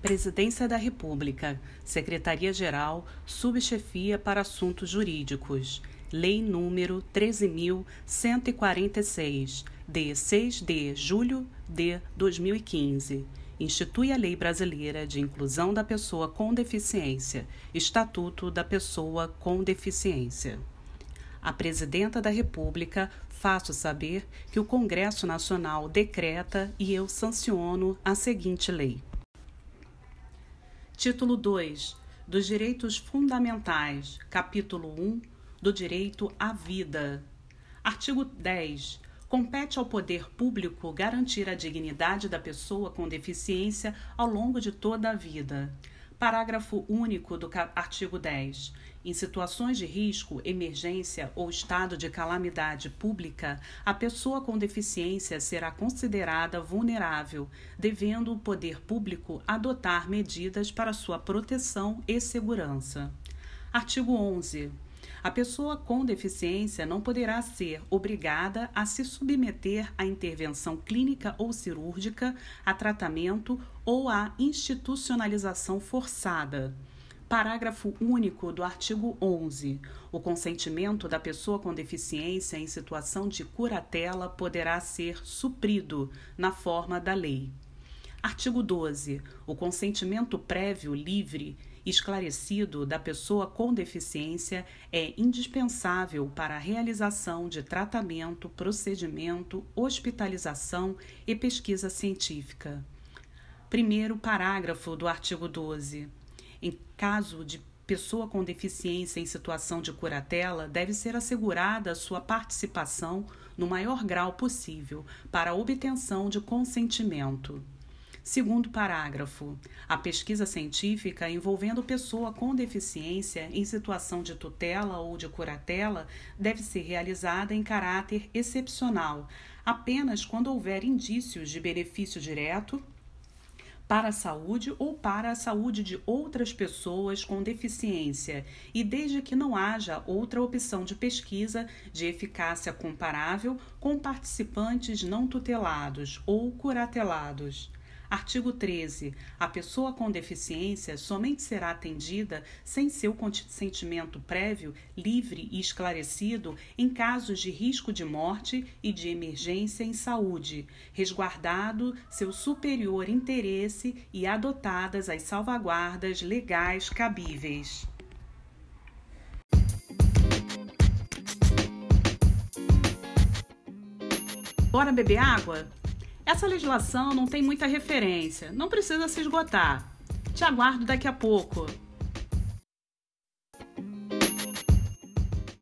Presidência da República, Secretaria-Geral, Subchefia para Assuntos Jurídicos. Lei número 13.146, de 6 de julho de 2015. Institui a Lei Brasileira de Inclusão da Pessoa com Deficiência, Estatuto da Pessoa com Deficiência. A Presidenta da República faço saber que o Congresso Nacional decreta e eu sanciono a seguinte lei. Título 2 dos Direitos Fundamentais, capítulo 1 do Direito à Vida. Artigo 10. Compete ao poder público garantir a dignidade da pessoa com deficiência ao longo de toda a vida. Parágrafo único do artigo 10. Em situações de risco, emergência ou estado de calamidade pública, a pessoa com deficiência será considerada vulnerável, devendo o poder público adotar medidas para sua proteção e segurança. Artigo 11. A pessoa com deficiência não poderá ser obrigada a se submeter a intervenção clínica ou cirúrgica, a tratamento ou a institucionalização forçada. Parágrafo único do artigo 11. O consentimento da pessoa com deficiência em situação de curatela poderá ser suprido na forma da lei. Artigo 12. O consentimento prévio, livre esclarecido da pessoa com deficiência é indispensável para a realização de tratamento, procedimento, hospitalização e pesquisa científica. Primeiro parágrafo do artigo 12. Em caso de pessoa com deficiência em situação de curatela, deve ser assegurada sua participação no maior grau possível para a obtenção de consentimento. Segundo parágrafo, a pesquisa científica envolvendo pessoa com deficiência em situação de tutela ou de curatela deve ser realizada em caráter excepcional, apenas quando houver indícios de benefício direto para a saúde ou para a saúde de outras pessoas com deficiência, e desde que não haja outra opção de pesquisa de eficácia comparável com participantes não tutelados ou curatelados. Artigo 13. A pessoa com deficiência somente será atendida sem seu consentimento prévio, livre e esclarecido em casos de risco de morte e de emergência em saúde, resguardado seu superior interesse e adotadas as salvaguardas legais cabíveis. Bora beber água? Essa legislação não tem muita referência, não precisa se esgotar. Te aguardo daqui a pouco.